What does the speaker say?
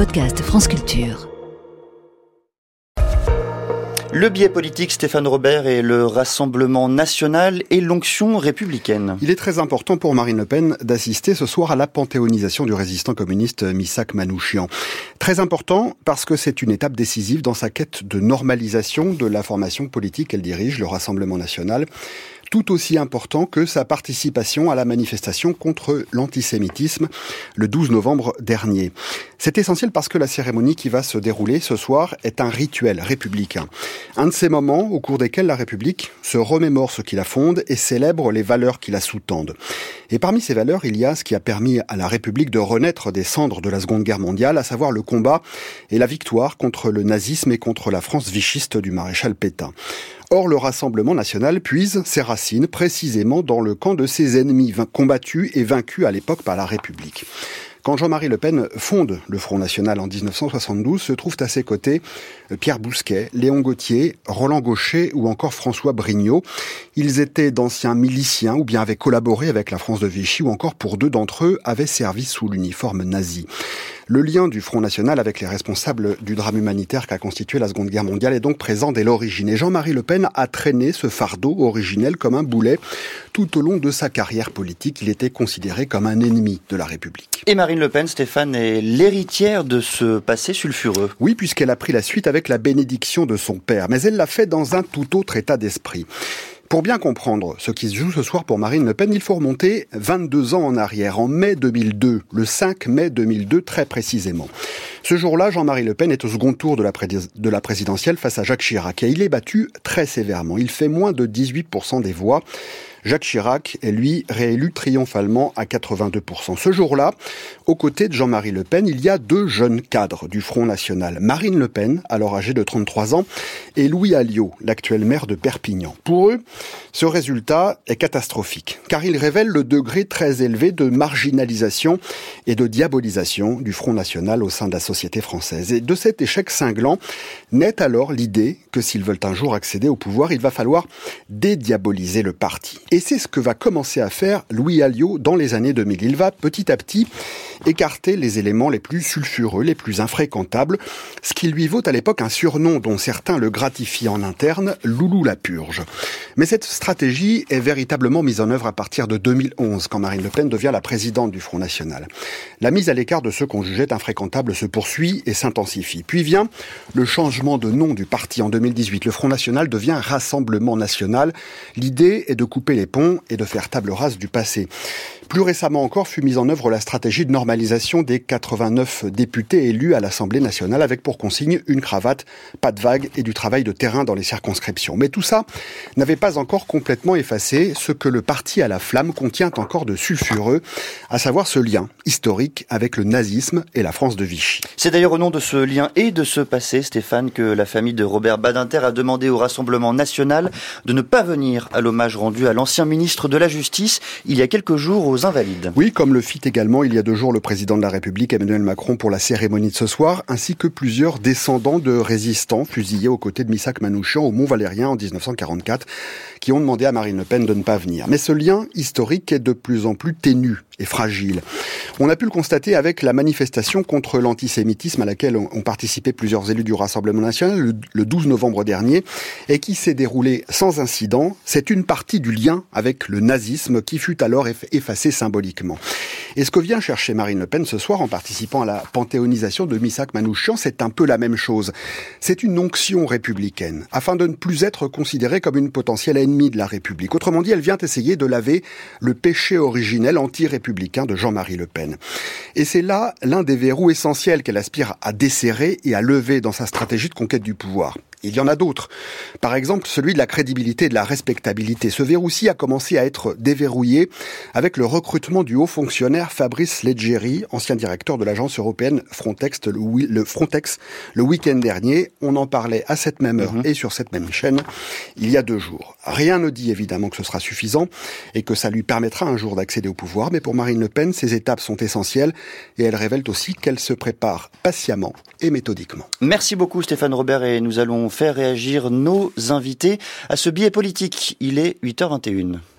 podcast France Culture. Le biais politique, Stéphane Robert, et le Rassemblement national et l'onction républicaine. Il est très important pour Marine Le Pen d'assister ce soir à la panthéonisation du résistant communiste Misak Manouchian. Très important parce que c'est une étape décisive dans sa quête de normalisation de la formation politique qu'elle dirige, le Rassemblement national tout aussi important que sa participation à la manifestation contre l'antisémitisme le 12 novembre dernier. C'est essentiel parce que la cérémonie qui va se dérouler ce soir est un rituel républicain. Un de ces moments au cours desquels la République se remémore ce qui la fonde et célèbre les valeurs qui la sous-tendent. Et parmi ces valeurs, il y a ce qui a permis à la République de renaître des cendres de la Seconde Guerre mondiale, à savoir le combat et la victoire contre le nazisme et contre la France vichiste du maréchal Pétain. Or, le Rassemblement national puise ses racines précisément dans le camp de ses ennemis combattus et vaincus à l'époque par la République. Quand Jean-Marie Le Pen fonde le Front National en 1972, se trouvent à ses côtés euh, Pierre Bousquet, Léon Gauthier, Roland Gaucher ou encore François Brignot. Ils étaient d'anciens miliciens ou bien avaient collaboré avec la France de Vichy ou encore pour deux d'entre eux avaient servi sous l'uniforme nazi. Le lien du Front National avec les responsables du drame humanitaire qu'a constitué la Seconde Guerre mondiale est donc présent dès l'origine. Et Jean-Marie Le Pen a traîné ce fardeau originel comme un boulet tout au long de sa carrière politique. Il était considéré comme un ennemi de la République. Et Marine Le Pen, Stéphane, est l'héritière de ce passé sulfureux. Oui, puisqu'elle a pris la suite avec la bénédiction de son père. Mais elle l'a fait dans un tout autre état d'esprit. Pour bien comprendre ce qui se joue ce soir pour Marine Le Pen, il faut remonter 22 ans en arrière, en mai 2002, le 5 mai 2002 très précisément. Ce jour-là, Jean-Marie Le Pen est au second tour de la, de la présidentielle face à Jacques Chirac et il est battu très sévèrement. Il fait moins de 18% des voix. Jacques Chirac est lui réélu triomphalement à 82%. Ce jour-là, aux côtés de Jean-Marie Le Pen, il y a deux jeunes cadres du Front National. Marine Le Pen, alors âgée de 33 ans, et Louis Alliot, l'actuel maire de Perpignan. Pour eux, ce résultat est catastrophique, car il révèle le degré très élevé de marginalisation et de diabolisation du Front National au sein de la société française. Et de cet échec cinglant naît alors l'idée que s'ils veulent un jour accéder au pouvoir, il va falloir dédiaboliser le parti. Et c'est ce que va commencer à faire Louis Alliot dans les années 2000. Il va petit à petit écarter les éléments les plus sulfureux, les plus infréquentables, ce qui lui vaut à l'époque un surnom dont certains le gratifient en interne, Loulou la purge. Mais cette stratégie est véritablement mise en œuvre à partir de 2011, quand Marine Le Pen devient la présidente du Front National. La mise à l'écart de ceux qu'on jugeait infréquentables se poursuit et s'intensifie. Puis vient le changement de nom du parti en 2018. Le Front National devient Rassemblement National. L'idée est de couper les ponts et de faire table rase du passé. Plus récemment encore fut mise en œuvre la stratégie de des 89 députés élus à l'Assemblée nationale avec pour consigne une cravate, pas de vague et du travail de terrain dans les circonscriptions. Mais tout ça n'avait pas encore complètement effacé ce que le parti à la flamme contient encore de sulfureux, à savoir ce lien historique avec le nazisme et la France de Vichy. C'est d'ailleurs au nom de ce lien et de ce passé, Stéphane, que la famille de Robert Badinter a demandé au Rassemblement national de ne pas venir à l'hommage rendu à l'ancien ministre de la Justice il y a quelques jours aux invalides. Oui, comme le fit également il y a deux jours le président de la République Emmanuel Macron pour la cérémonie de ce soir, ainsi que plusieurs descendants de résistants fusillés aux côtés de Missak Manouchian au Mont Valérien en 1944, qui ont demandé à Marine Le Pen de ne pas venir. Mais ce lien historique est de plus en plus ténu et fragile. On a pu le constater avec la manifestation contre l'antisémitisme à laquelle ont participé plusieurs élus du Rassemblement national le 12 novembre dernier et qui s'est déroulée sans incident. C'est une partie du lien avec le nazisme qui fut alors effacé symboliquement. Et ce que vient chercher Marine Le Pen ce soir en participant à la panthéonisation de Missak Manouchian, c'est un peu la même chose. C'est une onction républicaine, afin de ne plus être considérée comme une potentielle ennemie de la République. Autrement dit, elle vient essayer de laver le péché originel anti-républicain de Jean-Marie Le Pen. Et c'est là l'un des verrous essentiels qu'elle aspire à desserrer et à lever dans sa stratégie de conquête du pouvoir. Il y en a d'autres. Par exemple, celui de la crédibilité et de la respectabilité. Ce verrou-ci a commencé à être déverrouillé avec le recrutement du haut fonctionnaire Fabrice Leggeri, ancien directeur de l'agence européenne Frontex, le, Frontex, le week-end dernier. On en parlait à cette même heure mhm. et sur cette même chaîne il y a deux jours. Rien ne dit évidemment que ce sera suffisant et que ça lui permettra un jour d'accéder au pouvoir, mais pour Marine Le Pen, ces étapes sont essentielles et elles révèlent aussi qu'elle se prépare patiemment et méthodiquement. Merci beaucoup Stéphane Robert et nous allons faire réagir nos invités à ce biais politique. Il est 8h21.